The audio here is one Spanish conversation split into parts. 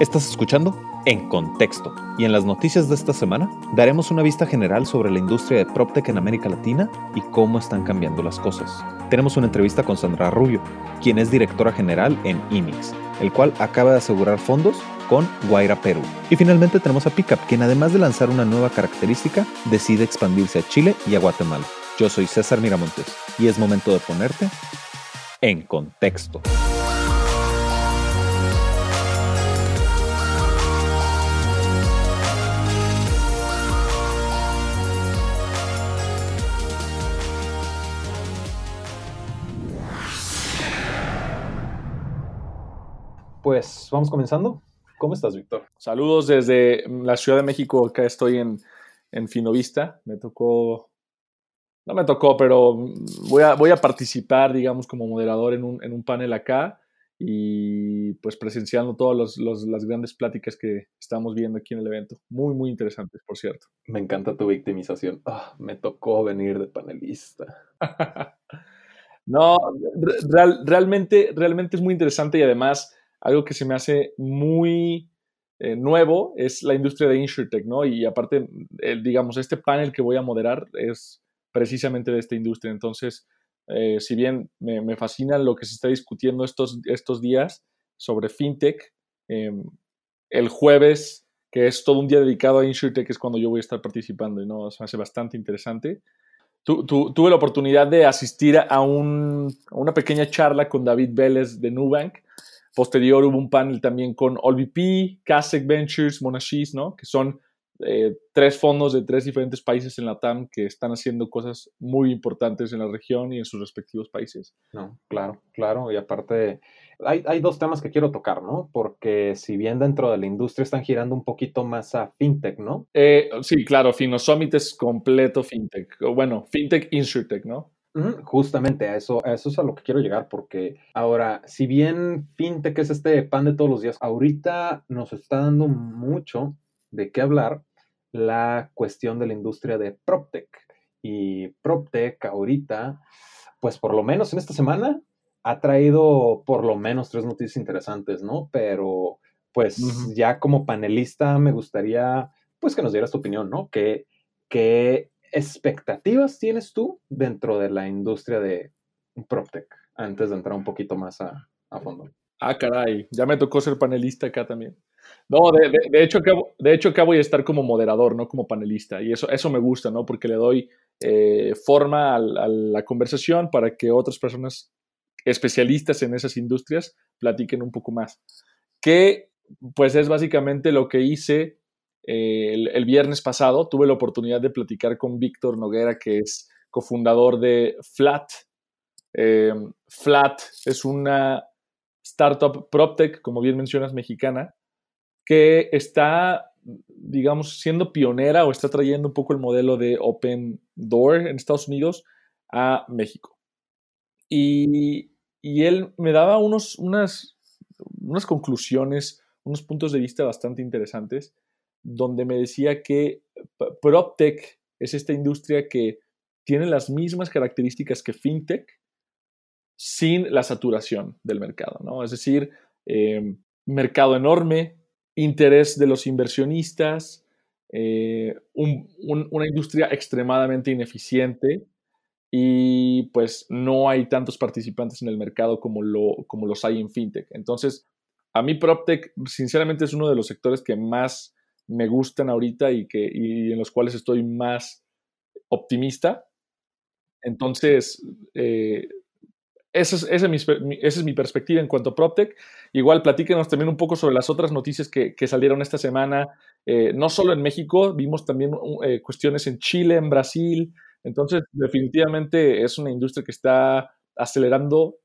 Estás escuchando En Contexto y en las noticias de esta semana daremos una vista general sobre la industria de PropTech en América Latina y cómo están cambiando las cosas. Tenemos una entrevista con Sandra Rubio, quien es directora general en IMIX, el cual acaba de asegurar fondos con Guaira Perú. Y finalmente tenemos a Pickup, quien además de lanzar una nueva característica, decide expandirse a Chile y a Guatemala. Yo soy César Miramontes y es momento de ponerte en contexto. Pues vamos comenzando. ¿Cómo estás, Víctor? Saludos desde la Ciudad de México. Acá estoy en, en Finovista. Me tocó, no me tocó, pero voy a, voy a participar, digamos, como moderador en un, en un panel acá y pues presenciando todas las grandes pláticas que estamos viendo aquí en el evento. Muy, muy interesantes, por cierto. Me encanta tu victimización. Ah, me tocó venir de panelista. no, realmente, realmente es muy interesante y además algo que se me hace muy eh, nuevo es la industria de InsurTech, ¿no? Y aparte, digamos, este panel que voy a moderar es precisamente de esta industria. Entonces, eh, si bien me, fascina lo que se está discutiendo estos, estos días sobre FinTech, em, el jueves, que es todo un día dedicado a InsurTech, es cuando yo voy a estar participando y no, se me hace bastante interesante. tuve la oportunidad de asistir a, un, a, una pequeña charla con David Vélez de Nubank, Posterior hubo un panel también con OLVP, Kasek Ventures, Monashis, ¿no? Que son eh, tres fondos de tres diferentes países en la TAM que están haciendo cosas muy importantes en la región y en sus respectivos países. No, claro, claro. Y aparte, hay, hay, dos temas que quiero tocar, ¿no? Porque si bien dentro de la industria están girando un poquito más a fintech, ¿no? Eh, sí, claro, Finosummit es completo fintech. Bueno, fintech, insurtech, ¿no? Justamente a eso, a eso es a lo que quiero llegar, porque ahora, si bien FinTech es este pan de todos los días, ahorita nos está dando mucho de qué hablar la cuestión de la industria de PropTech. Y PropTech ahorita, pues por lo menos en esta semana, ha traído por lo menos tres noticias interesantes, ¿no? Pero pues ya como panelista me gustaría, pues que nos dieras tu opinión, ¿no? Que, que expectativas tienes tú dentro de la industria de PropTech? Antes de entrar un poquito más a, fondo. Ah, caray, ya me tocó ser panelista acá también. No, de, hecho, acá, de hecho acá voy a estar como moderador, no como panelista. Y eso, eso me gusta, ¿no? Porque le doy eh, forma a, la conversación para que otras personas especialistas en esas industrias platiquen un poco más. Que, pues, es básicamente lo que hice el, viernes pasado tuve la oportunidad de platicar con Víctor Noguera, que es cofundador de Flat. Eh, Flat es una startup PropTech, como bien mencionas, mexicana, que está, digamos, siendo pionera o está trayendo un poco el modelo de Open Door en Estados Unidos a México. Y, él me daba unos, unas, unas conclusiones, unos puntos de vista bastante interesantes donde me decía que PropTech es esta industria que tiene las mismas características que FinTech sin la saturación del mercado, ¿no? Es decir, em, mercado enorme, interés de los inversionistas, eh, una industria extremadamente ineficiente y pues no hay tantos participantes en el mercado como, lo, como los hay en FinTech. Entonces, a mí PropTech, sinceramente, es uno de los sectores que más me gustan ahorita y, que, en los cuales estoy más optimista. Entonces, eh, esa, es, mi, perspectiva en cuanto a PropTech. Igual platíquenos también un poco sobre las otras noticias que, salieron esta semana, eh, no solo en México, vimos también eh, cuestiones en Chile, en Brasil. Entonces, definitivamente es una industria que está acelerando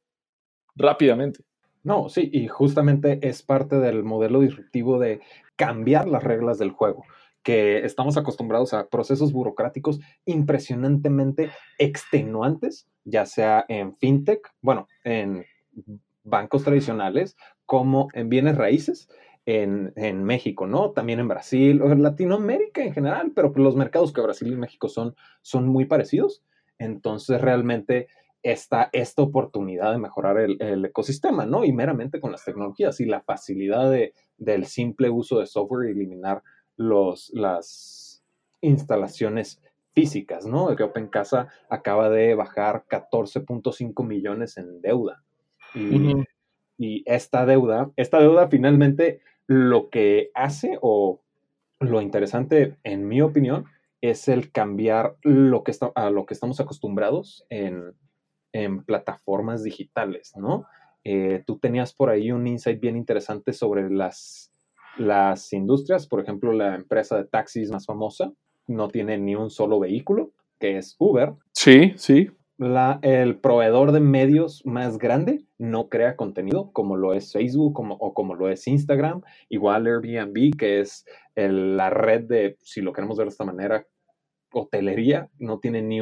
rápidamente. No, sí, y justamente es parte del modelo disruptivo de cambiar las reglas del juego, que estamos acostumbrados a procesos burocráticos impresionantemente extenuantes, ya sea en fintech, bueno, en bancos tradicionales, como en bienes raíces, en, en, México, ¿no? También en Brasil, o en Latinoamérica en general, pero los mercados que Brasil y México son, son muy parecidos. Entonces, realmente esta, esta oportunidad de mejorar el, ecosistema, ¿no? Y meramente con las tecnologías y la facilidad de, del simple uso de software y eliminar los, las instalaciones físicas, ¿no? Que Open Casa acaba de bajar 14.5 millones en deuda. Y, y, esta deuda, esta deuda finalmente lo que hace o lo interesante, en mi opinión, es el cambiar lo que está, a lo que estamos acostumbrados en, en plataformas digitales, ¿no? Eh, tú tenías por ahí un insight bien interesante sobre las, las industrias, por ejemplo, la empresa de taxis más famosa no tiene ni un solo vehículo, que es Uber. Sí, sí. La, el proveedor de medios más grande no crea contenido como lo es Facebook como, o como lo es Instagram. Igual Airbnb, que es la red de, si lo queremos ver de esta manera, hotelería, no tiene ni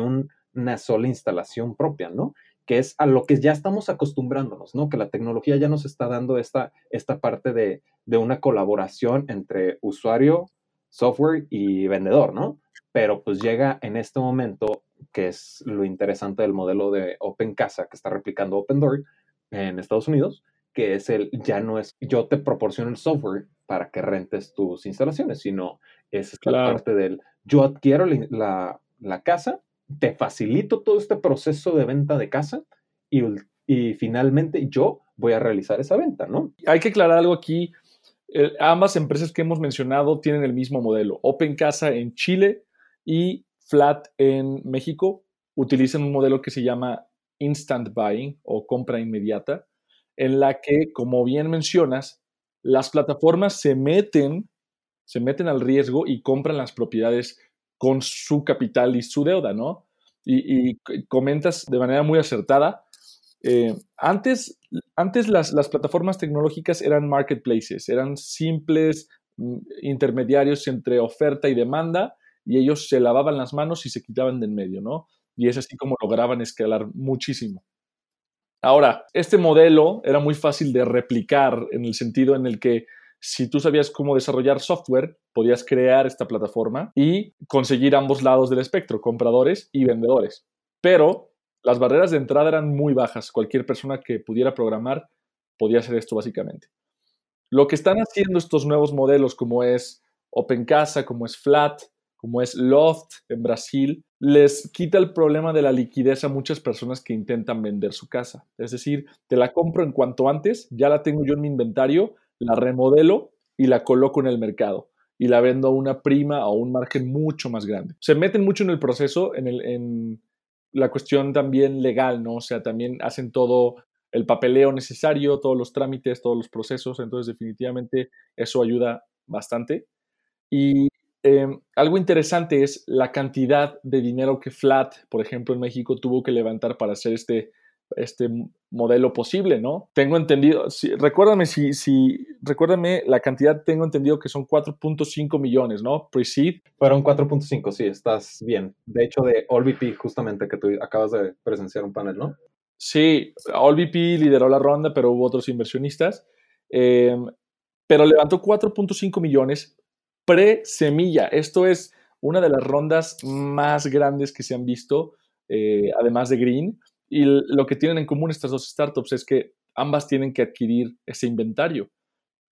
una sola instalación propia, ¿no? que es a lo que ya estamos acostumbrándonos, ¿no? Que la tecnología ya nos está dando esta, esta parte de, de una colaboración entre usuario, software y vendedor, ¿no? Pero pues llega en este momento, que es lo interesante del modelo de Open Casa que está replicando Open Door en Estados Unidos, que es el, ya no es, yo te proporciono el software para que rentes tus instalaciones, sino es esta parte del, yo adquiero la, la casa te facilito todo este proceso de venta de casa y, finalmente yo voy a realizar esa venta, ¿no? Hay que aclarar algo aquí. ambas empresas que hemos mencionado tienen el mismo modelo. Open Casa en Chile y Flat en México utilizan un modelo que se llama Instant Buying o compra inmediata, en la que, como bien mencionas, las plataformas se meten, se meten al riesgo y compran las propiedades con su capital y su deuda, ¿no? Y, comentas de manera muy acertada. Eh, antes, antes las, las, plataformas tecnológicas eran marketplaces, eran simples mm, intermediarios entre oferta y demanda y ellos se lavaban las manos y se quitaban del medio, ¿no? Y es así como lograban escalar muchísimo. Ahora, este modelo era muy fácil de replicar en el sentido en el que si tú sabías cómo desarrollar software, podías crear esta plataforma y conseguir ambos lados del espectro, compradores y vendedores. Pero las barreras de entrada eran muy bajas. Cualquier persona que pudiera programar podía hacer esto básicamente. Lo que están haciendo estos nuevos modelos, como es Open Casa, como es Flat, como es Loft en Brasil, les quita el problema de la liquidez a muchas personas que intentan vender su casa. Es decir, te la compro en cuanto antes, ya la tengo yo en mi inventario, la remodelo y la coloco en el mercado y la vendo a una prima o un margen mucho más grande. Se meten mucho en el proceso, en, el, en la cuestión también legal, ¿no? O sea, también hacen todo el papeleo necesario, todos los trámites, todos los procesos, entonces definitivamente eso ayuda bastante. Y em, algo interesante es la cantidad de dinero que Flat, por ejemplo, en México tuvo que levantar para hacer este este modelo posible, ¿no? Tengo entendido, si, recuérdame si, si, recuérdame la cantidad, tengo entendido que son 4.5 millones, ¿no? Pre-seed. Fueron 4.5, sí, estás bien. De hecho, de AllVP, justamente, que tú acabas de presenciar un panel, ¿no? Sí, AllVP lideró la ronda, pero hubo otros inversionistas. Em, pero levantó 4.5 millones pre-semilla. Esto es una de las rondas más grandes que se han visto, eh, además de Green y lo que tienen en común estas dos startups es que ambas tienen que adquirir ese inventario.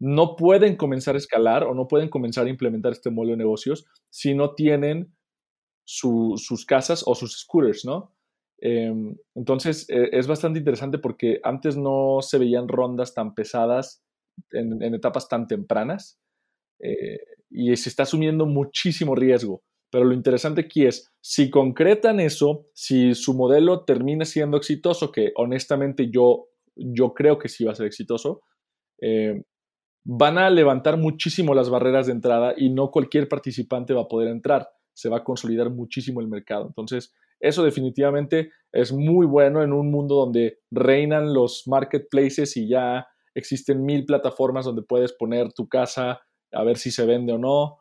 No pueden comenzar a escalar o no pueden comenzar a implementar este modelo de negocios si no tienen sus casas o sus scooters, ¿no? Em, entonces e, es bastante interesante porque antes no se veían rondas tan pesadas en, etapas tan tempranas eh, y se está asumiendo muchísimo riesgo. Pero lo interesante aquí es, si concretan eso, si su modelo termina siendo exitoso, que honestamente yo, yo creo que sí va a ser exitoso, eh, van a levantar muchísimo las barreras de entrada y no cualquier participante va a poder entrar. Se va a consolidar muchísimo el mercado. Entonces, eso definitivamente es muy bueno en un mundo donde reinan los marketplaces y ya existen mil plataformas donde puedes poner tu casa a ver si se vende o no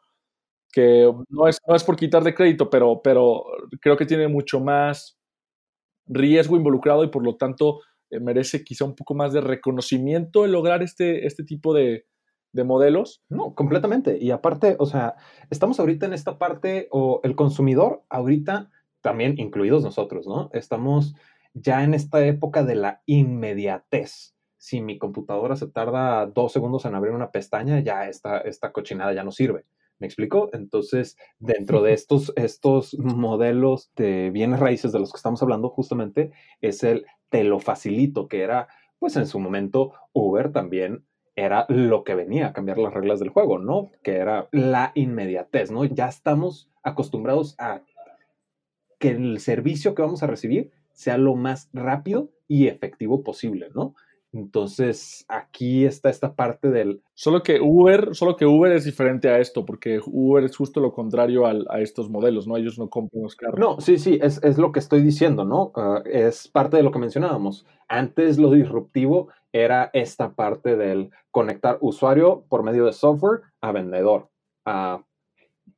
que no es, no es por quitarle crédito, pero, pero creo que tiene mucho más riesgo involucrado y por lo tanto eh, merece quizá un poco más de reconocimiento el lograr este, este tipo de, de modelos. No, completamente. Y aparte, o sea, estamos ahorita en esta parte, o el consumidor, ahorita también incluidos nosotros, ¿no? Estamos ya en esta época de la inmediatez. si mi computadora se tarda dos segundos en abrir una pestaña, ya esta, esta cochinada ya no sirve. ¿Me explico? Entonces, dentro de estos, estos modelos de bienes raíces de los que estamos hablando, justamente es el te lo facilito, que era, pues en su momento, Uber también era lo que venía a cambiar las reglas del juego, ¿no? Que era la inmediatez, ¿no? Ya estamos acostumbrados a que el servicio que vamos a recibir sea lo más rápido y efectivo posible, ¿no? Entonces, aquí está esta parte del... Solo que Uber, solo que Uber es diferente a esto, porque Uber es justo lo contrario a estos modelos, ¿no? Ellos no compran los carros. No, sí, sí, es, es lo que estoy diciendo, ¿no? Ah, es parte de lo que mencionábamos. Antes lo disruptivo era esta parte del conectar usuario por medio de software a vendedor, a,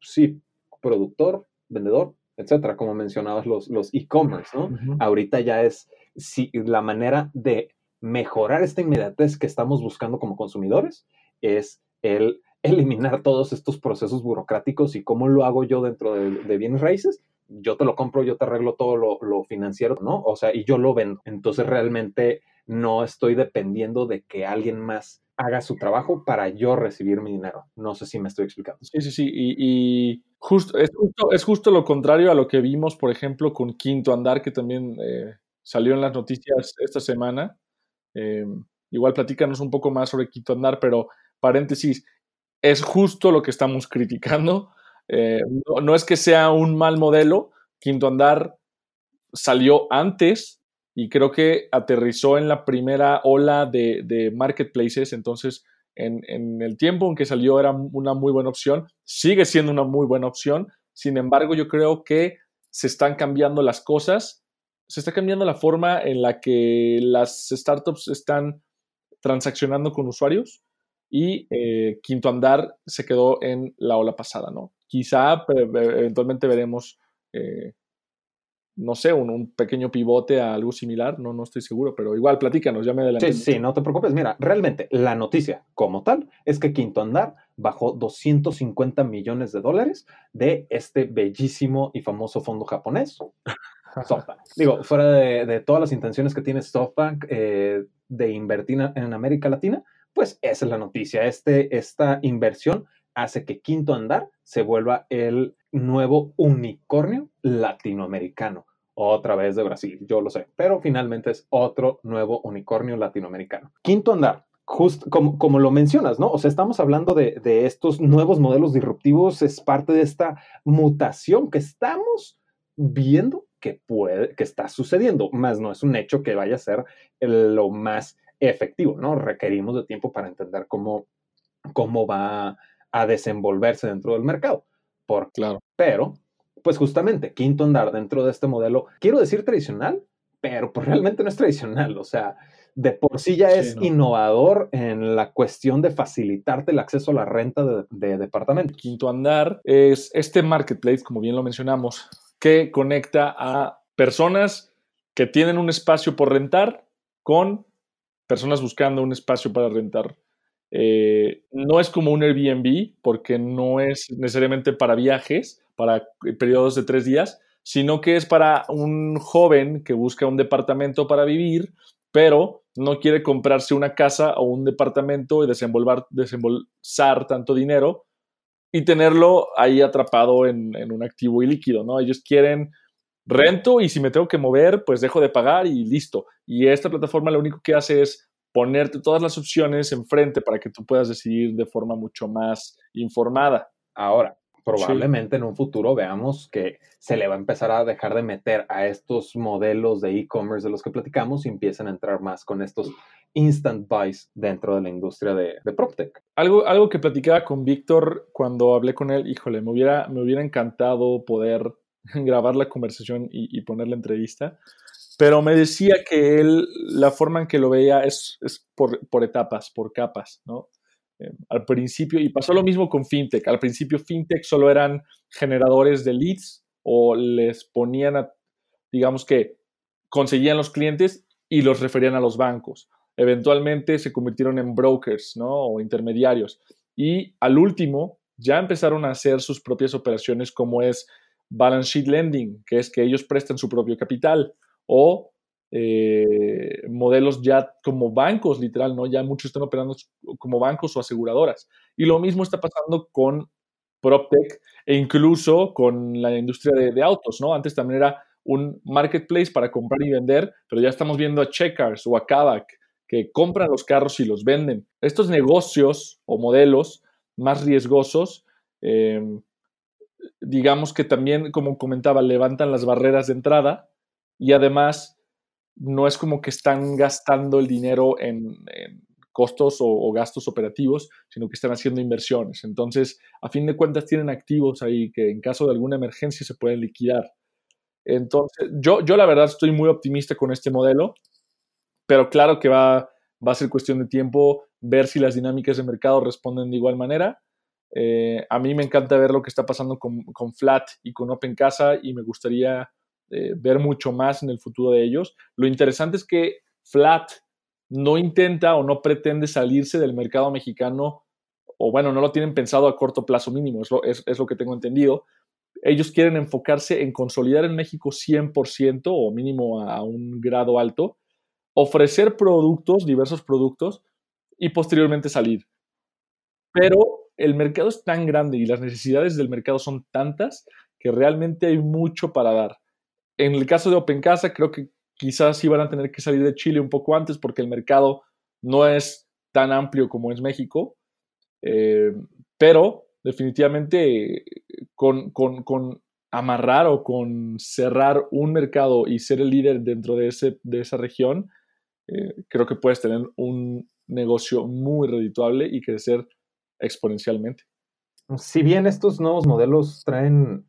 sí, productor, vendedor, etcétera, como mencionabas los, los e-commerce, ¿no? Ahorita ya es sí, la manera de mejorar esta inmediatez que estamos buscando como consumidores es el eliminar todos estos procesos burocráticos y cómo lo hago yo dentro de, bienes raíces. Yo te lo compro, yo te arreglo todo lo, lo, financiero, ¿no? O sea, y yo lo vendo. Entonces realmente no estoy dependiendo de que alguien más haga su trabajo para yo recibir mi dinero. No sé si me estoy explicando. Sí, sí, sí. Y, justo, es, justo, es justo lo contrario a lo que vimos, por ejemplo, con Quinto Andar, que también eh, salió en las noticias esta semana. Eh, igual platícanos un poco más sobre Quinto Andar, pero paréntesis, es justo lo que estamos criticando. Eh, no, es que sea un mal modelo, Quinto Andar salió antes y creo que aterrizó en la primera ola de, marketplaces, entonces en, en, el tiempo en que salió era una muy buena opción, sigue siendo una muy buena opción, sin embargo yo creo que se están cambiando las cosas se está cambiando la forma en la que las startups están transaccionando con usuarios y eh, Quinto Andar se quedó en la ola pasada, ¿no? Quizá eventualmente veremos, eh, no sé, un, pequeño pivote a algo similar, no, no estoy seguro, pero igual platícanos, ya me adelanté. Sí, sí, no te preocupes. Mira, realmente la noticia como tal es que Quinto Andar bajó 250 millones de dólares de este bellísimo y famoso fondo japonés. Digo, fuera de, todas las intenciones que tiene SoftBank eh, de invertir en América Latina, pues esa es la noticia. Este, esta inversión hace que Quinto Andar se vuelva el nuevo unicornio latinoamericano. Otra vez de Brasil, yo lo sé, pero finalmente es otro nuevo unicornio latinoamericano. Quinto Andar, justo como, lo mencionas, ¿no? O sea, estamos hablando de, estos nuevos modelos disruptivos, es parte de esta mutación que estamos viendo que puede, que está sucediendo, más no es un hecho que vaya a ser lo más efectivo, ¿no? Requerimos de tiempo para entender cómo, cómo va a desenvolverse dentro del mercado. Por, claro. Pero, pues justamente, quinto andar dentro de este modelo, quiero decir tradicional, pero pues realmente no es tradicional, o sea, de por sí ya es innovador en la cuestión de facilitarte el acceso a la renta de, de departamento. Quinto andar es este marketplace, como bien lo mencionamos, que conecta a personas que tienen un espacio por rentar con personas buscando un espacio para rentar. Eh, no es como un Airbnb porque no es necesariamente para viajes, para periodos de tres días, sino que es para un joven que busca un departamento para vivir, pero no quiere comprarse una casa o un departamento y desembolsar tanto dinero y tenerlo ahí atrapado en, un activo ilíquido, ¿no? Ellos quieren rento y si me tengo que mover, pues dejo de pagar y listo. Y esta plataforma lo único que hace es ponerte todas las opciones enfrente para que tú puedas decidir de forma mucho más informada. Ahora, probablemente en un futuro veamos que se le va a empezar a dejar de meter a estos modelos de e-commerce de los que platicamos y empiecen a entrar más con estos instant buys dentro de la industria de, de PropTech. Algo, algo que platicaba con Víctor cuando hablé con él, híjole, me hubiera, me hubiera encantado poder grabar la conversación y, poner la entrevista, pero me decía que él, la forma en que lo veía es, es por, por, etapas, por capas, ¿no? Eh, al principio, y pasó lo mismo con FinTech, al principio FinTech solo eran generadores de leads o les ponían a, digamos que conseguían los clientes y los referían a los bancos eventualmente se convirtieron en brokers, ¿no? O intermediarios. Y al último, ya empezaron a hacer sus propias operaciones como es balance sheet lending, que es que ellos prestan su propio capital, o eh, modelos ya como bancos, literal, ¿no? Ya muchos están operando como bancos o aseguradoras. Y lo mismo está pasando con PropTech e incluso con la industria de, autos, ¿no? Antes también era un marketplace para comprar y vender, pero ya estamos viendo a Checkers o a Kavak que compran los carros y los venden. Estos negocios o modelos más riesgosos, em, digamos que también, como comentaba, levantan las barreras de entrada y además no es como que están gastando el dinero en, costos o, gastos operativos, sino que están haciendo inversiones. Entonces, a fin de cuentas, tienen activos ahí que en caso de alguna emergencia se pueden liquidar. Entonces, yo, yo la verdad estoy muy optimista con este modelo, pero claro que va, va a ser cuestión de tiempo ver si las dinámicas de mercado responden de igual manera. Eh, a mí me encanta ver lo que está pasando con, con Flat y con Open Casa y me gustaría eh, ver mucho más en el futuro de ellos. Lo interesante es que Flat no intenta o no pretende salirse del mercado mexicano, o bueno, no lo tienen pensado a corto plazo mínimo, es lo, es, lo que tengo entendido. Ellos quieren enfocarse en consolidar en México 100% o mínimo a, un grado alto, ofrecer productos, diversos productos, y posteriormente salir. Pero el mercado es tan grande y las necesidades del mercado son tantas que realmente hay mucho para dar. En el caso de Open Casa, creo que quizás van a tener que salir de Chile un poco antes porque el mercado no es tan amplio como es México. Eh, pero definitivamente con, amarrar o con cerrar un mercado y ser el líder dentro de, ese, de esa región, eh, creo que puedes tener un negocio muy redituable y crecer exponencialmente. Si bien estos nuevos modelos traen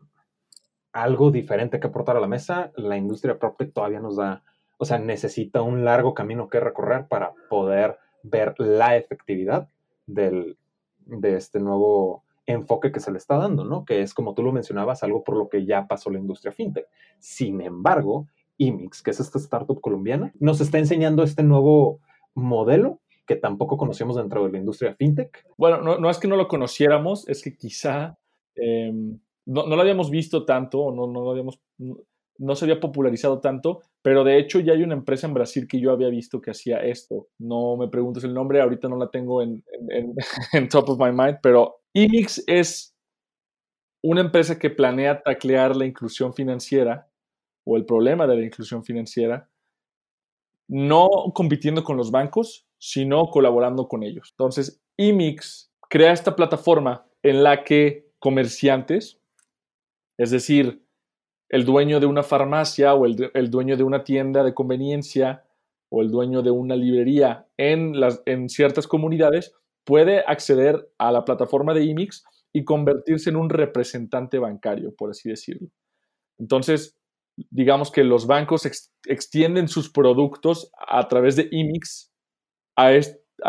algo diferente que aportar a la mesa, la industria PropTech todavía nos da, o sea, necesita un largo camino que recorrer para poder ver la efectividad del, de este nuevo enfoque que se le está dando, ¿no? Que es, como tú lo mencionabas, algo por lo que ya pasó la industria fintech. Sin embargo, IMIX, que es esta startup colombiana, nos está enseñando este nuevo modelo que tampoco conocíamos dentro de la industria fintech. Bueno, no, es que no lo conociéramos, es que quizá em, no, lo habíamos visto tanto, no, no habíamos, no, se había popularizado tanto, pero de hecho ya hay una empresa en Brasil que yo había visto que hacía esto. No me preguntes el nombre, ahorita no la tengo en, en, top of my mind, pero Imix es una empresa que planea taclear la inclusión financiera o el problema de la inclusión financiera, no compitiendo con los bancos, sino colaborando con ellos. Entonces, Imix crea esta plataforma en la que comerciantes, es decir, el dueño de una farmacia o el, dueño de una tienda de conveniencia o el dueño de una librería en, las, en ciertas comunidades puede acceder a la plataforma de IMIX y convertirse en un representante bancario, por así decirlo. Entonces, digamos que los bancos extienden sus productos a través de IMIX a,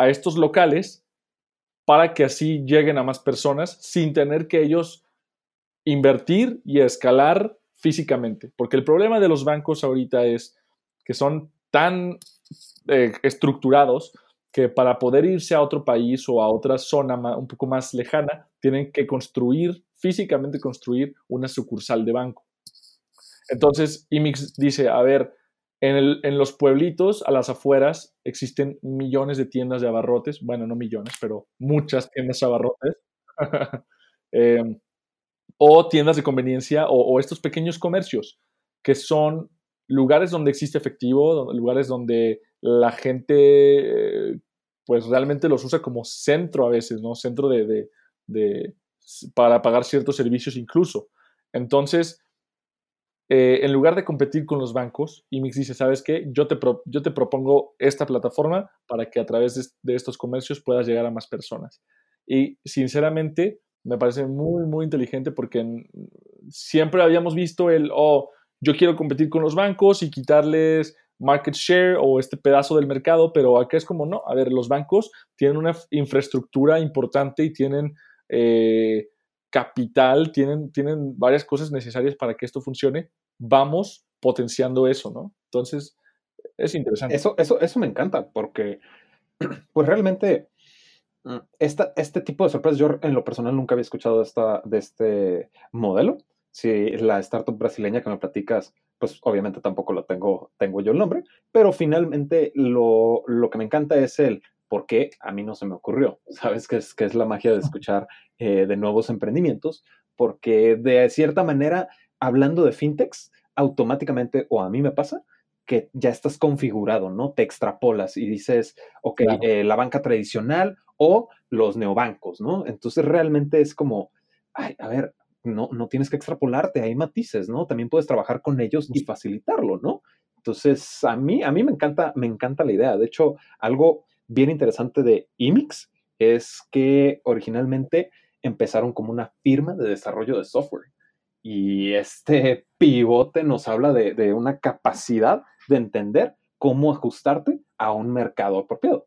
estos locales para que así lleguen a más personas sin tener que ellos invertir y escalar físicamente. Porque el problema de los bancos ahorita es que son tan eh, estructurados que para poder irse a otro país o a otra zona un poco más lejana, tienen que construir, físicamente construir una sucursal de banco. Entonces, IMIX dice, a ver, en, los pueblitos, a las afueras, existen millones de tiendas de abarrotes, bueno, no millones, pero muchas tiendas de abarrotes. eh, o tiendas de conveniencia o, estos pequeños comercios que son lugares donde existe efectivo, lugares donde la gente pues realmente los usa como centro a veces, ¿no? Centro de, para pagar ciertos servicios incluso. Entonces, eh, en lugar de competir con los bancos, IMIX dice, ¿sabes qué? Yo te, yo te propongo esta plataforma para que a través de estos comercios puedas llegar a más personas. Y sinceramente, me parece muy, muy inteligente porque siempre habíamos visto el, oh, yo quiero competir con los bancos y quitarles market share o este pedazo del mercado, pero acá es como, no, a ver, los bancos tienen una infraestructura importante y tienen eh, capital, tienen, tienen varias cosas necesarias para que esto funcione. Vamos potenciando eso, ¿no? Entonces, es interesante. Eso, eso, eso me encanta porque, pues realmente Mm, esta, este tipo de sorpresas, yo en lo personal nunca había escuchado de, esta, de este modelo. Si la startup brasileña que me platicas, pues obviamente tampoco lo tengo, tengo yo el nombre, pero finalmente lo, lo que me encanta es el por qué a mí no se me ocurrió. ¿Sabes qué es, es la magia de escuchar eh, de nuevos emprendimientos? Porque de cierta manera, hablando de fintechs, automáticamente, o a mí me pasa, que ya estás configurado, ¿no? Te extrapolas y dices, ok, eh, la banca tradicional o los neobancos, ¿no? Entonces realmente es como, ay, a ver, no, no tienes que extrapolarte, hay matices, ¿no? También puedes trabajar con ellos y facilitarlo, ¿no? Entonces, a mí, a mí me encanta, me encanta la idea. De hecho, algo bien interesante de IMIX es que originalmente empezaron como una firma de desarrollo de software. Y este pivote nos habla de, una capacidad de entender cómo ajustarte a un mercado apropiado.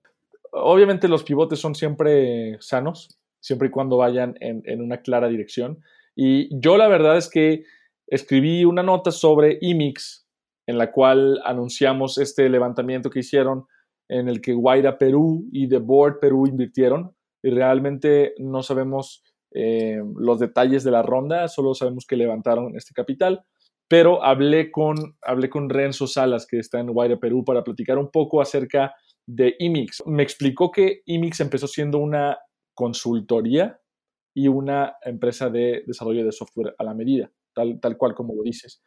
Obviamente los pivotes son siempre sanos, siempre y cuando vayan en, una clara dirección. Y yo la verdad es que escribí una nota sobre IMIX en la cual anunciamos este levantamiento que hicieron en el que Guaira Perú y The Board Perú invirtieron y realmente no sabemos eh, los detalles de la ronda, solo sabemos que levantaron este capital pero hablé con, hablé con Renzo Salas, que está en Guaira, Perú, para platicar un poco acerca de IMIX. Me explicó que IMIX empezó siendo una consultoría y una empresa de desarrollo de software a la medida, tal, tal cual como lo dices.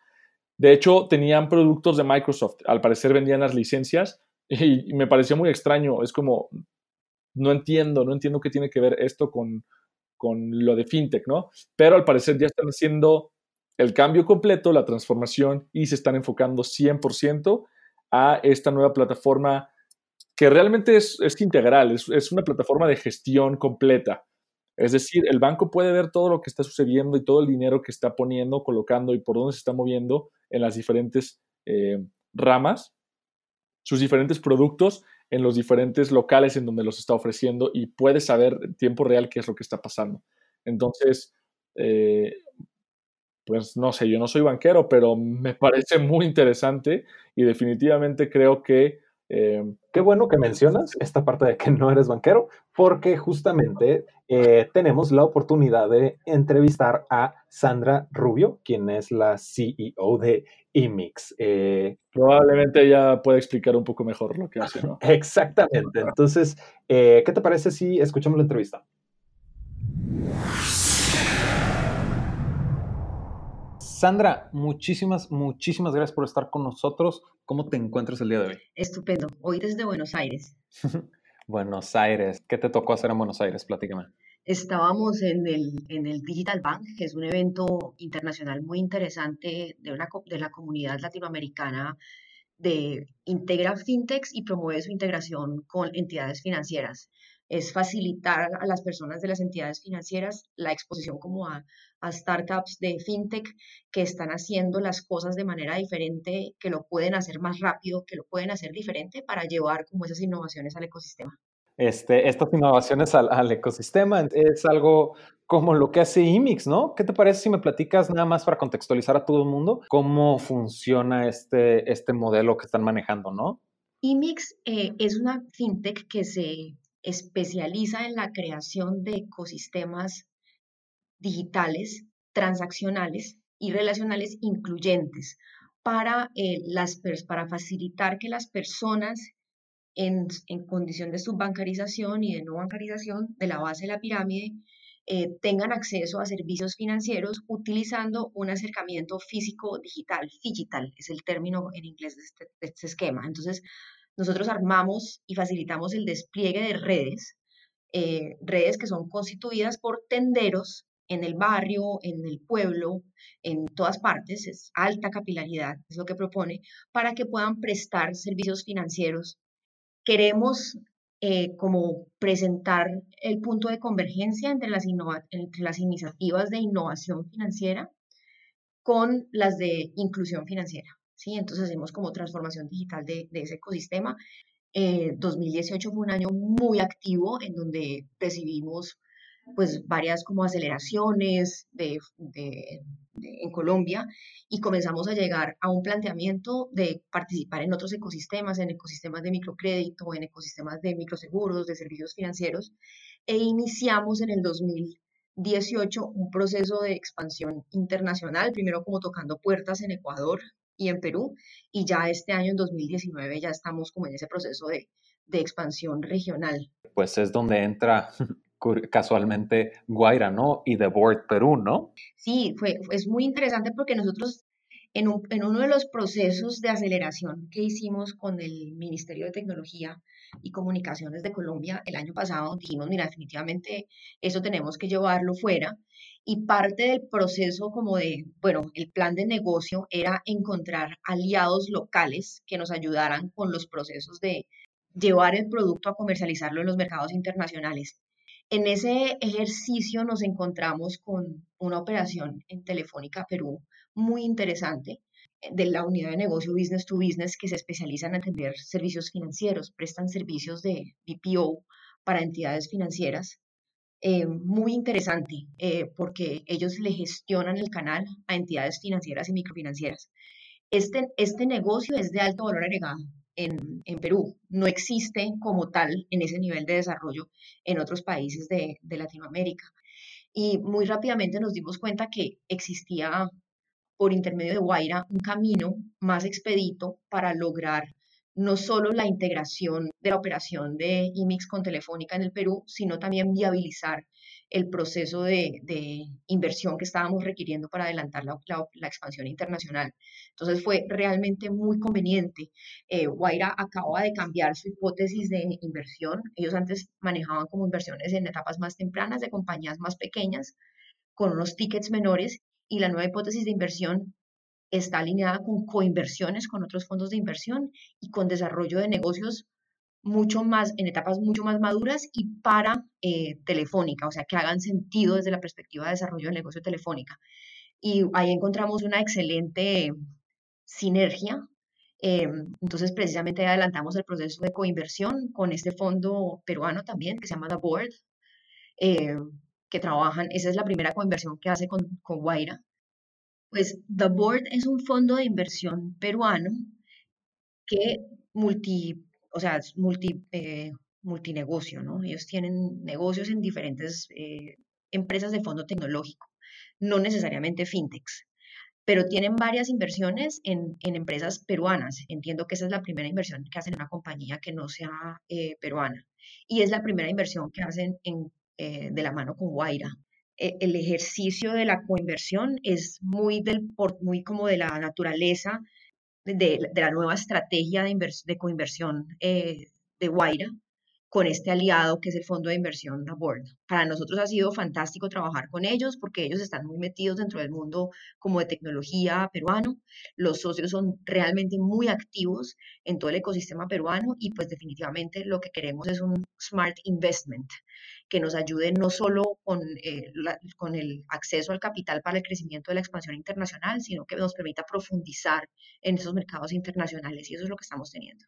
De hecho, tenían productos de Microsoft. Al parecer vendían las licencias y, me pareció muy extraño. Es como, no entiendo, no entiendo qué tiene que ver esto con, con lo de FinTech, ¿no? Pero al parecer ya están haciendo el cambio completo, la transformación y se están enfocando 100% a esta nueva plataforma que realmente es, integral, es, una plataforma de gestión completa. Es decir, el banco puede ver todo lo que está sucediendo y todo el dinero que está poniendo, colocando y por dónde se está moviendo en las diferentes eh, ramas, sus diferentes productos en los diferentes locales en donde los está ofreciendo y puede saber en tiempo real qué es lo que está pasando. Entonces, eh, pues no sé, yo no soy banquero, pero me parece muy interesante y definitivamente creo que... Eh, Qué bueno que mencionas esta parte de que no eres banquero, porque justamente eh, tenemos la oportunidad de entrevistar a Sandra Rubio, quien es la CEO de IMIX. Eh, Probablemente ella puede explicar un poco mejor lo que hace, ¿no? Exactamente. Entonces, ¿qué te parece si escuchamos la entrevista? Sandra, muchísimas, muchísimas gracias por estar con nosotros. ¿Cómo te encuentras el día de hoy? Estupendo. Hoy desde Buenos Aires. Buenos Aires. ¿Qué te tocó hacer en Buenos Aires? Platícame. Estábamos en el, en el Digital Bank, que es un evento internacional muy interesante de, una, de la comunidad latinoamericana de integra fintechs y promueve su integración con entidades financieras es facilitar a las personas de las entidades financieras la exposición como a, startups de fintech que están haciendo las cosas de manera diferente, que lo pueden hacer más rápido, que lo pueden hacer diferente para llevar como esas innovaciones al ecosistema. Este, estas innovaciones al, ecosistema es algo como lo que hace IMIX, ¿no? ¿Qué te parece si me platicas nada más para contextualizar a todo el mundo cómo funciona este, este modelo que están manejando, ¿no? IMIX eh, es una fintech que se especializa en la creación de ecosistemas digitales, transaccionales y relacionales incluyentes para, eh, las, para facilitar que las personas en, condición de subbancarización y de no bancarización de la base de la pirámide eh, tengan acceso a servicios financieros utilizando un acercamiento físico digital. Digital es el término en inglés de este, de este esquema. Entonces, nosotros armamos y facilitamos el despliegue de redes, eh, redes que son constituidas por tenderos en el barrio, en el pueblo, en todas partes, es alta capilaridad, es lo que propone, para que puedan prestar servicios financieros. Queremos eh, como presentar el punto de convergencia entre las, entre las iniciativas de innovación financiera con las de inclusión financiera. ¿Sí? Entonces hacemos como transformación digital de, ese ecosistema. 2018 eh, fue un año muy activo en donde recibimos pues varias como aceleraciones de, en Colombia y comenzamos a llegar a un planteamiento de participar en otros ecosistemas, en ecosistemas de microcrédito, en ecosistemas de microseguros, de servicios financieros e iniciamos en el 2018 un proceso de expansión internacional, primero como tocando puertas en Ecuador, y en Perú, y ya este año, en 2019, ya estamos como en ese proceso de, de expansión regional. Pues es donde entra casualmente Guaira, ¿no? Y The Board Perú, ¿no? Sí, fue, es muy interesante porque nosotros en, en, uno de los procesos de aceleración que hicimos con el Ministerio de Tecnología y Comunicaciones de Colombia el año pasado, dijimos, mira, definitivamente eso tenemos que llevarlo fuera. Y parte del proceso como de, bueno, el plan de negocio era encontrar aliados locales que nos ayudaran con los procesos de llevar el producto a comercializarlo en los mercados internacionales. En ese ejercicio nos encontramos con una operación en Telefónica Perú muy interesante eh, de la unidad de negocio Business to Business que se especializa en atender servicios financieros, prestan servicios de BPO para entidades financieras. Eh, muy interesante eh, porque ellos le gestionan el canal a entidades financieras y microfinancieras. Este, este negocio es de alto valor agregado en, Perú. No existe como tal en ese nivel de desarrollo en otros países de, de Latinoamérica. Y muy rápidamente nos dimos cuenta que existía por intermedio de Guaira un camino más expedito para lograr no solo la integración de la operación de IMIX con Telefónica en el Perú, sino también viabilizar el proceso de, inversión que estábamos requiriendo para adelantar la, expansión internacional. Entonces fue realmente muy conveniente. Eh, Guaira acaba de cambiar su hipótesis de inversión. Ellos antes manejaban como inversiones en etapas más tempranas de compañías más pequeñas con unos tickets menores y la nueva hipótesis de inversión está alineada con coinversiones con otros fondos de inversión y con desarrollo de negocios mucho más, en etapas mucho más maduras y para eh, telefónica, o sea, que hagan sentido desde la perspectiva de desarrollo del negocio telefónica. Y ahí encontramos una excelente sinergia. Eh, entonces, precisamente adelantamos el proceso de coinversión con este fondo peruano también, que se llama The Board, eh, que trabajan, esa es la primera coinversión que hace con, con Guaira. Pues The Board es un fondo de inversión peruano que multi o sea, multi, eh, multinegocio, ¿no? Ellos tienen negocios en diferentes eh, empresas de fondo tecnológico, no necesariamente fintechs, pero tienen varias inversiones en, empresas peruanas. Entiendo que esa es la primera inversión que hacen en una compañía que no sea eh, peruana. Y es la primera inversión que hacen en, de la mano con Guaira. E, el ejercicio de la coinversión es muy, del, muy como de la naturaleza de, la nueva estrategia de, de coinversión eh, de Guaira con este aliado que es el Fondo de Inversión Board. Para nosotros ha sido fantástico trabajar con ellos porque ellos están muy metidos dentro del mundo como de tecnología peruano. Los socios son realmente muy activos en todo el ecosistema peruano y pues definitivamente lo que queremos es un smart investment que nos ayude no solo con, eh, con el acceso al capital para el crecimiento de la expansión internacional, sino que nos permita profundizar en esos mercados internacionales y eso es lo que estamos teniendo.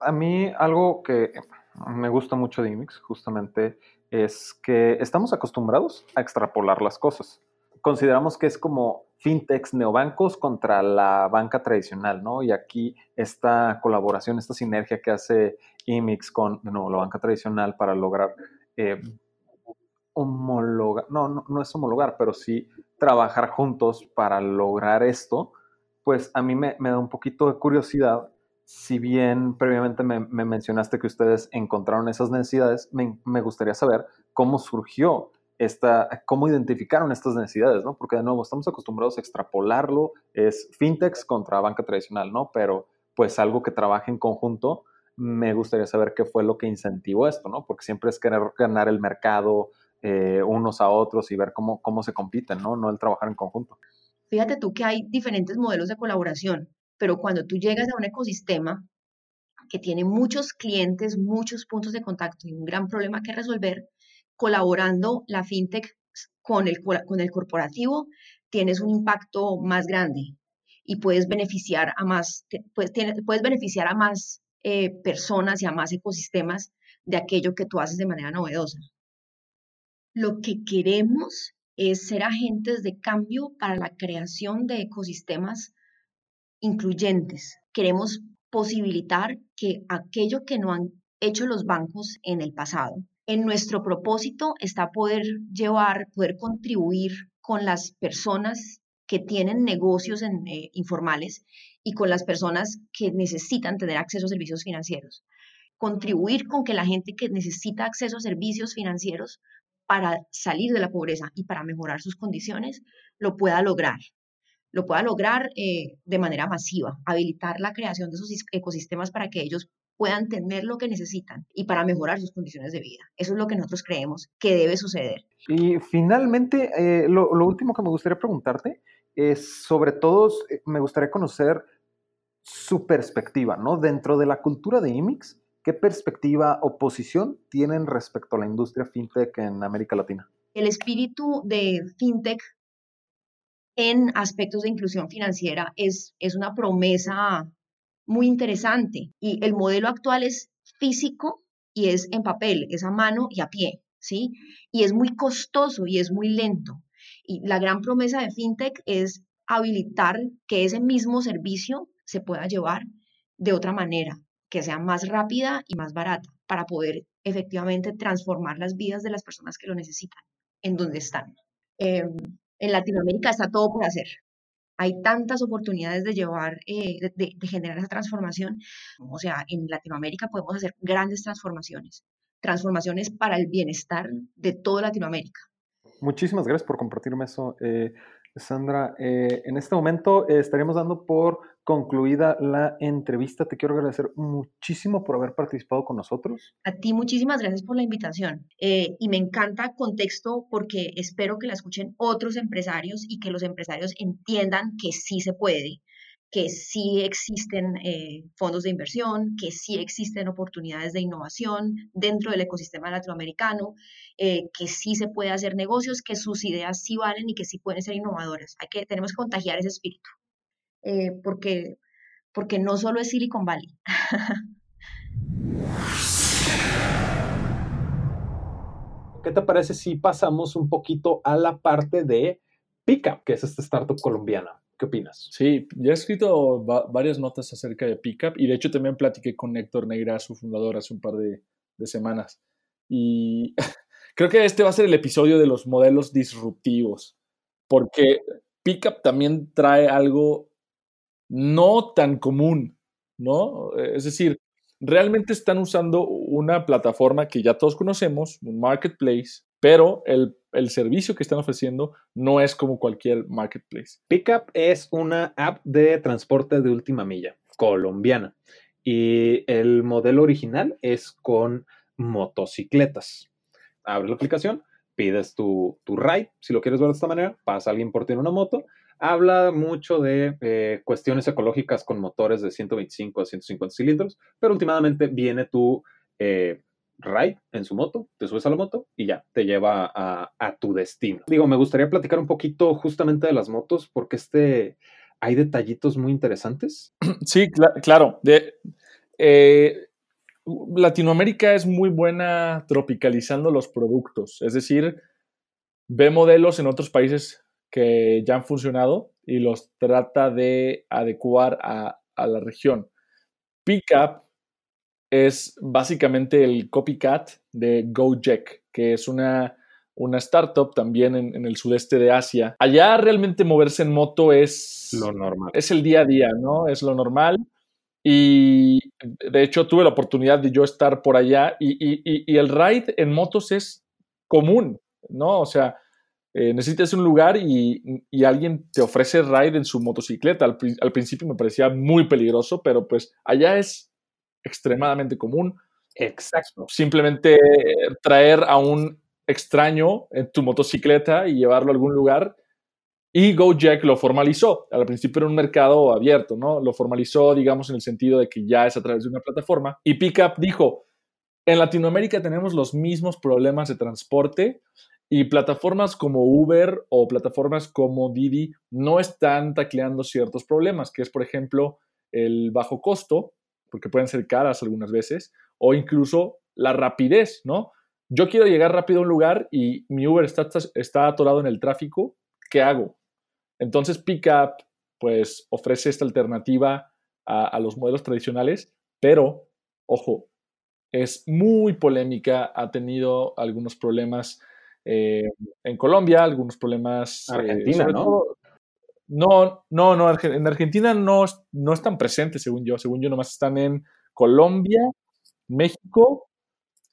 A mí algo que me gusta mucho de IMIX justamente es que estamos acostumbrados a extrapolar las cosas. Consideramos que es como fintechs, neobancos contra la banca tradicional, ¿no? Y aquí esta colaboración, esta sinergia que hace IMIX con la banca tradicional para lograr eh, homologar, no, no, no, es homologar, pero sí trabajar juntos para lograr esto, pues a mí me da un poquito de curiosidad si bien previamente me, mencionaste que ustedes encontraron esas necesidades, me, gustaría saber cómo surgió esta, cómo identificaron estas necesidades, ¿no? Porque de nuevo estamos acostumbrados a extrapolarlo, es fintechs contra banca tradicional, ¿no? Pero pues algo que trabaje en conjunto, me gustaría saber qué fue lo que incentivó esto, ¿no? Porque siempre es querer ganar el mercado eh, unos a otros y ver cómo, cómo se compiten, ¿no? No el trabajar en conjunto. Fíjate tú que hay diferentes modelos de colaboración pero cuando tú llegas a un ecosistema que tiene muchos clientes, muchos puntos de contacto y un gran problema que resolver, colaborando la fintech con el, con el corporativo, tienes un impacto más grande y puedes beneficiar a más, puedes, puedes beneficiar a más eh, personas y a más ecosistemas de aquello que tú haces de manera novedosa. Lo que queremos es ser agentes de cambio para la creación de ecosistemas incluyentes. Queremos posibilitar que aquello que no han hecho los bancos en el pasado. En nuestro propósito está poder llevar, poder contribuir con las personas que tienen negocios eh, informales y con las personas que necesitan tener acceso a servicios financieros. Contribuir con que la gente que necesita acceso a servicios financieros para salir de la pobreza y para mejorar sus condiciones lo pueda lograr. Lo pueda lograr eh, de manera masiva, habilitar la creación de esos ecosistemas para que ellos puedan tener lo que necesitan y para mejorar sus condiciones de vida. Eso es lo que nosotros creemos que debe suceder. Y finalmente, eh, lo, último que me gustaría preguntarte es, sobre todo, eh, me gustaría conocer su perspectiva, ¿no? Dentro de la cultura de IMIX, ¿qué perspectiva o posición tienen respecto a la industria fintech en América Latina? El espíritu de fintech en aspectos de inclusión financiera es, es una promesa muy interesante y el modelo actual es físico y es en papel, es a mano y a pie, ¿sí? Y es muy costoso y es muy lento. Y la gran promesa de FinTech es habilitar que ese mismo servicio se pueda llevar de otra manera, que sea más rápida y más barata, para poder efectivamente transformar las vidas de las personas que lo necesitan, en donde están. Em, en Latinoamérica está todo por hacer hay tantas oportunidades de llevar, eh, de, generar esa transformación. O sea, en Latinoamérica podemos hacer grandes transformaciones, transformaciones para el bienestar de toda Latinoamérica. Muchísimas gracias por compartirme eso. Eh, Sandra, eh, en este momento eh, estaríamos dando por concluida la entrevista. Te quiero agradecer muchísimo por haber participado con nosotros. A ti muchísimas gracias por la invitación. Eh, y me encanta contexto porque espero que la escuchen otros empresarios y que los empresarios entiendan que sí se puede que sí existen eh, fondos de inversión, que sí existen oportunidades de innovación dentro del ecosistema latinoamericano, eh, que sí se puede hacer negocios, que sus ideas sí valen y que sí pueden ser innovadoras. Hay que, tenemos que contagiar ese espíritu, eh, porque, porque no solo es Silicon Valley. ¿Qué te parece si pasamos un poquito a la parte de Pickup, que es esta startup colombiana? ¿Qué opinas? Sí, ya he escrito varias notas acerca de Pickup y de hecho también platiqué con Héctor Negra, su fundador, hace un par de, semanas. Y creo que este va a ser el episodio de los modelos disruptivos, porque Pickup también trae algo no tan común, ¿no? Es decir, realmente están usando una plataforma que ya todos conocemos, un marketplace, pero el, servicio que están ofreciendo no es como cualquier marketplace. Pickup es una app de transporte de última milla colombiana y el modelo original es con motocicletas. Abres la aplicación, pides tu, tu ride, si lo quieres ver de esta manera, pasa alguien por ti en una moto, habla mucho de eh, cuestiones ecológicas con motores de 125 a 150 cilindros, pero últimamente viene tu eh, ride en su moto, te subes a la moto y ya, te lleva a, tu destino. Digo, me gustaría platicar un poquito justamente de las motos porque este, hay detallitos muy interesantes. Sí, claro. De, eh, Latinoamérica es muy buena tropicalizando los productos, es decir, ve modelos en otros países que ya han funcionado y los trata de adecuar a, a la región. Pickup es básicamente el copycat de Gojek, que es una, una startup también en, el sudeste de Asia. Allá realmente moverse en moto es lo normal. Es el día a día, ¿no? Es lo normal. Y de hecho tuve la oportunidad de yo estar por allá y, el ride en motos es común, ¿no? O sea, eh, necesitas un lugar y, alguien te ofrece ride en su motocicleta. al, principio me parecía muy peligroso, pero pues allá es extremadamente común. Exacto. Simplemente traer a un extraño en tu motocicleta y llevarlo a algún lugar. Y Gojek lo formalizó. Al principio era un mercado abierto, ¿no? Lo formalizó, digamos, en el sentido de que ya es a través de una plataforma. Y Pickup dijo, en Latinoamérica tenemos los mismos problemas de transporte y plataformas como Uber o plataformas como Didi no están tacleando ciertos problemas, que es, por ejemplo, el bajo costo, porque pueden ser caras algunas veces, o incluso la rapidez, ¿no? Yo quiero llegar rápido a un lugar y mi Uber está, está atorado en el tráfico, ¿qué hago? Entonces Pickup pues ofrece esta alternativa a, los modelos tradicionales, pero, ojo, es muy polémica, ha tenido algunos problemas eh, en Colombia, algunos problemas... Eh, Argentina, ¿no? No, no, no, en Argentina no, no están presentes, según yo. Según yo, nomás están en Colombia, México,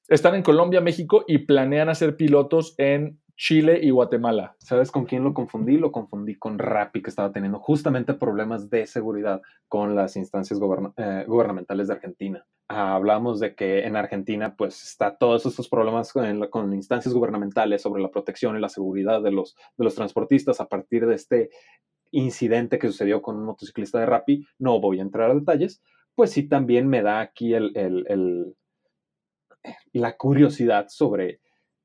están en Colombia, México y planean hacer pilotos en Chile y Guatemala. ¿Sabes con quién lo confundí? Lo confundí con Rappi, que estaba teniendo justamente problemas de seguridad con las instancias eh, gubernamentales de Argentina. hablamos de que en Argentina, pues, está todos estos problemas con, instancias gubernamentales sobre la protección y la seguridad de los, de los transportistas a partir de este incidente que sucedió con un motociclista de Rappi. No voy a entrar a detalles, pues sí también me da aquí el, la curiosidad sobre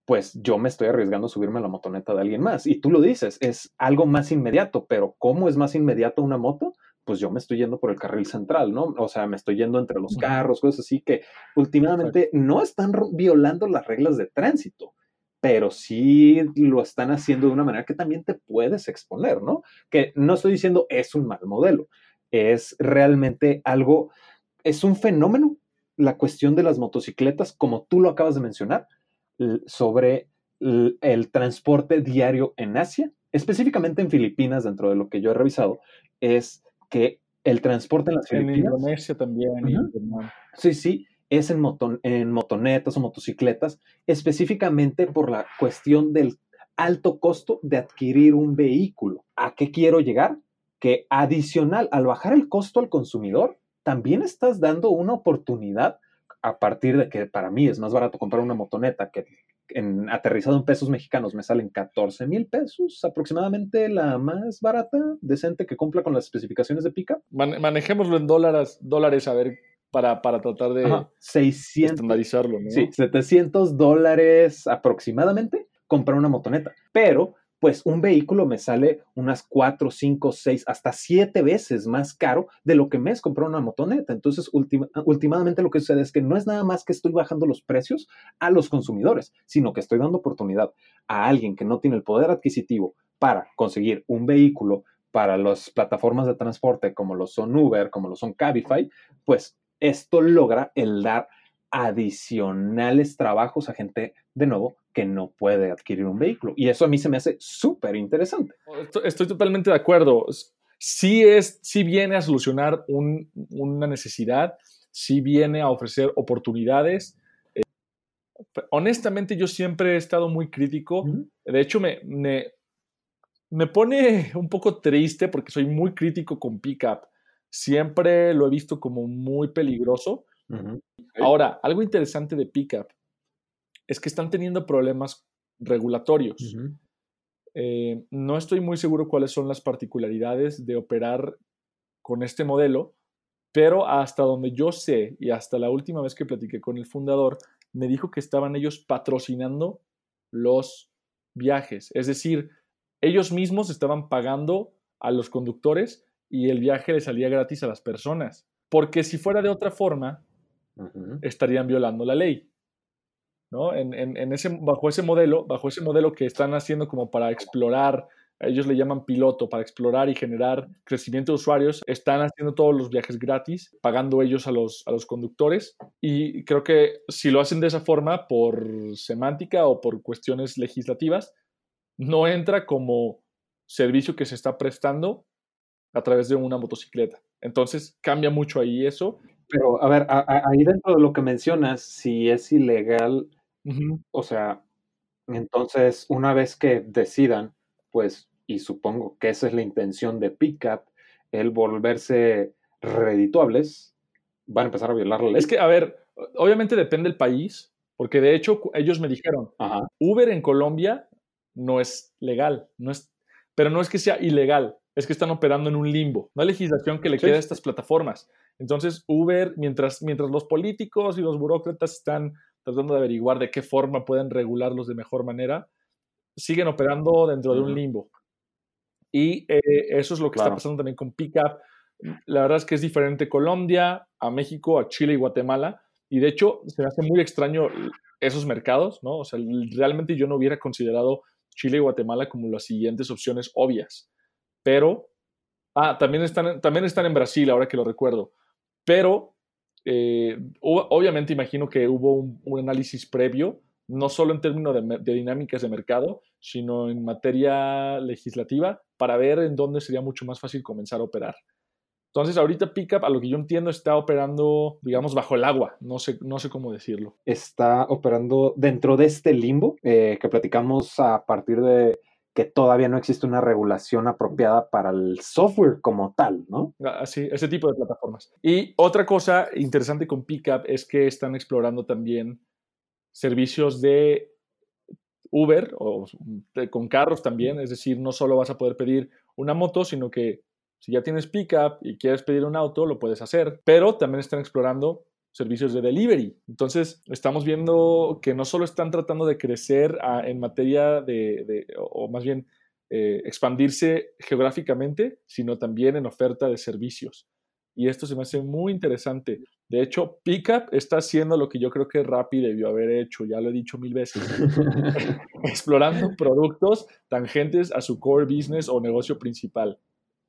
pues yo me estoy arriesgando a subirme a la motoneta de alguien más. Y tú lo dices, es algo más inmediato, pero ¿cómo es más inmediato una moto? Pues yo me estoy yendo por el carril central, ¿no? O sea, me estoy yendo entre los carros, cosas así que últimamente no están violando las reglas de tránsito, pero sí lo están haciendo de una manera que también te puedes exponer, ¿no? Que no estoy diciendo es un mal modelo, es realmente algo, es un fenómeno, la cuestión de las motocicletas, como tú lo acabas de mencionar, sobre el transporte diario en Asia, específicamente en Filipinas, dentro de lo que yo he revisado, es que el transporte en las Filipinas. En Indonesia también. sí, sí, es en, en motonetas o motocicletas, específicamente por la cuestión del alto costo de adquirir un vehículo. ¿A qué quiero llegar? Que adicional, al bajar el costo al consumidor, también estás dando una oportunidad a partir de que para mí es más barato comprar una motoneta que en, aterrizado en pesos mexicanos me salen 14 mil pesos aproximadamente la más barata, decente, que cumpla con las especificaciones de pica. manejémoslo en dólares, dólares a ver, para, para tratar de 600, estandarizarlo. ¿no? Sí, 700 dólares aproximadamente comprar una motoneta. Pero pues un vehículo me sale unas 4, 5, 6, hasta 7 veces más caro de lo que me es comprar una motoneta. Entonces, últimamente lo que sucede es que no es nada más que estoy bajando los precios a los consumidores, sino que estoy dando oportunidad a alguien que no tiene el poder adquisitivo para conseguir un vehículo para las plataformas de transporte como lo son Uber, como lo son Cabify, pues esto logra el dar adicionales trabajos a gente, de nuevo, que no puede adquirir un vehículo. Y eso a mí se me hace súper interesante. Estoy, totalmente de acuerdo. Sí, es, sí viene a solucionar una necesidad, sí viene a ofrecer oportunidades. Eh, honestamente, yo siempre he estado muy crítico. De hecho, me, me, me pone un poco triste porque soy muy crítico con Pickup. Siempre lo he visto como muy peligroso Ahora, algo interesante de Pickup es que están teniendo problemas regulatorios. Eh, no estoy muy seguro cuáles son las particularidades de operar con este modelo, pero hasta donde yo sé y hasta la última vez que platiqué con el fundador, me dijo que estaban ellos patrocinando los viajes. Es decir, ellos mismos estaban pagando a los conductores y el viaje le salía gratis a las personas. Porque si fuera de otra forma, estarían violando la ley. ¿no? En, ese, bajo ese modelo, bajo ese modelo que están haciendo como para explorar, ellos le llaman piloto, para explorar y generar crecimiento de usuarios, están haciendo todos los viajes gratis, pagando ellos a los, a los conductores. Y creo que si lo hacen de esa forma, por semántica o por cuestiones legislativas, no entra como servicio que se está prestando a través de una motocicleta. Entonces cambia mucho ahí eso pero, a ver, ahí dentro de lo que mencionas, si es ilegal, o sea, entonces una vez que decidan, pues, y supongo que esa es la intención de Pickup, el volverse redituables, van a empezar a violar la ley. Es que, a ver, obviamente depende del país, porque de hecho ellos me dijeron, Uber en Colombia no es legal, no es, pero no es que sea ilegal, es que están operando en un limbo. No hay legislación que le quede a estas plataformas. Entonces, Uber, mientras, mientras los políticos y los burócratas están tratando de averiguar de qué forma pueden regularlos de mejor manera, siguen operando dentro de un limbo. Y eh, eso es lo que está pasando también con Pickup. La verdad es que es diferente Colombia, a México, a Chile y Guatemala. Y de hecho, se me hace muy extraño esos mercados, ¿no? O sea, realmente yo no hubiera considerado Chile y Guatemala como las siguientes opciones obvias. Pero, ah, también están, también están en Brasil, ahora que lo recuerdo. Pero, eh, obviamente imagino que hubo un, análisis previo no solo en términos de, dinámicas de mercado, sino en materia legislativa, para ver en dónde sería mucho más fácil comenzar a operar. Entonces, ahorita Pickup, a lo que yo entiendo, está operando, digamos, bajo el agua. No sé, no sé cómo decirlo. Está operando dentro de este limbo eh, que platicamos a partir de que todavía no existe una regulación apropiada para el software como tal, ¿no? Así, ese tipo de plataformas. Y otra cosa interesante con Pickup es que están explorando también servicios de Uber o con carros también, es decir, no solo vas a poder pedir una moto, sino que si ya tienes pickup y quieres pedir un auto, lo puedes hacer, pero también están explorando servicios de delivery. Entonces, estamos viendo que no solo están tratando de crecer en materia de, o más bien eh, expandirse geográficamente, sino también en oferta de servicios. Y esto se me hace muy interesante. De hecho, Pickup está haciendo lo que yo creo que Rappi debió haber hecho, ya lo he dicho mil veces, explorando productos tangentes a su core business o negocio principal.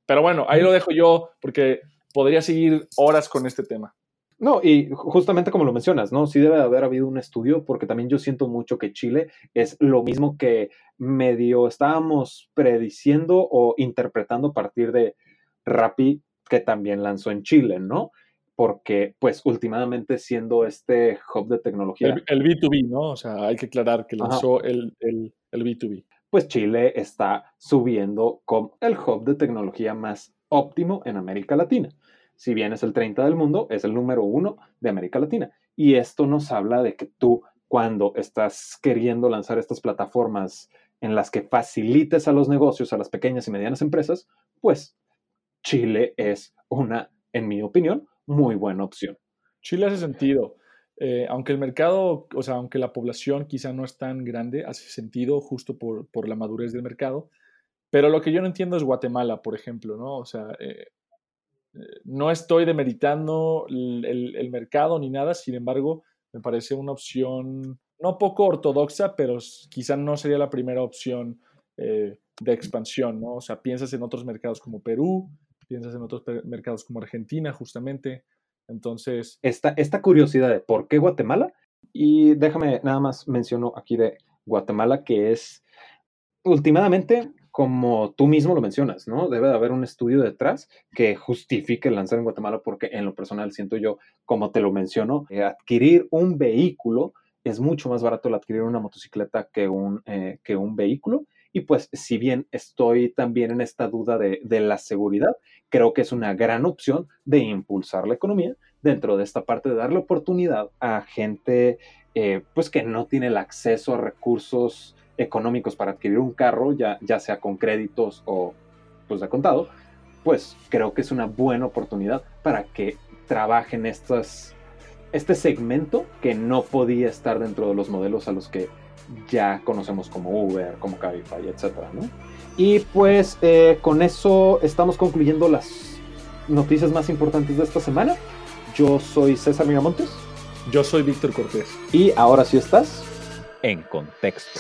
Pero bueno, ahí lo dejo yo porque podría seguir horas con este tema. No, y justamente como lo mencionas, ¿no? Sí debe haber habido un estudio, porque también yo siento mucho que Chile es lo mismo que medio estábamos prediciendo o interpretando a partir de Rappi, que también lanzó en Chile, ¿no? Porque, pues, últimamente siendo este hub de tecnología. El, B2B, ¿no? O sea, hay que aclarar que lanzó el, el, el B2B pues Chile está subiendo como el hub de tecnología más óptimo en América Latina. Si bien es el 30 del mundo, es el número uno de América Latina. Y esto nos habla de que tú, cuando estás queriendo lanzar estas plataformas en las que facilites a los negocios, a las pequeñas y medianas empresas, pues Chile es una, en mi opinión, muy buena opción. Chile hace sentido. Eh, aunque el mercado, o sea, aunque la población quizá no es tan grande, hace sentido justo por, por, la madurez del mercado. Pero lo que yo no entiendo es Guatemala, por ejemplo, ¿no? O sea, eh, no estoy demeritando el, el, mercado ni nada, sin embargo, me parece una opción no poco ortodoxa, pero quizá no sería la primera opción de expansión, ¿no? O sea, piensas en otros mercados como Perú, piensas en otros mercados como Argentina, justamente. Entonces. Esta, esta curiosidad de por qué Guatemala, y déjame nada más menciono aquí de Guatemala, que es últimamente, como tú mismo lo mencionas, ¿no? Debe de haber un estudio detrás que justifique lanzar en Guatemala, porque en lo personal siento yo, como te lo menciono, eh, adquirir un vehículo es mucho más barato el adquirir una motocicleta que un, eh, que un vehículo. Y pues si bien estoy también en esta duda de, la seguridad, creo que es una gran opción de impulsar la economía dentro de esta parte de darle oportunidad a gente eh, pues que no tiene el acceso a recursos económicos para adquirir un carro, ya, ya sea con créditos o pues de contado, pues creo que es una buena oportunidad para que trabajen estas, este segmento que no podía estar dentro de los modelos a los que ya conocemos como Uber, como Cabify, etcétera, ¿no? Y pues eh, con eso estamos concluyendo las noticias más importantes de esta semana. Yo soy César Miramontes. Yo soy Víctor Cortés. Y ahora sí estás en contexto.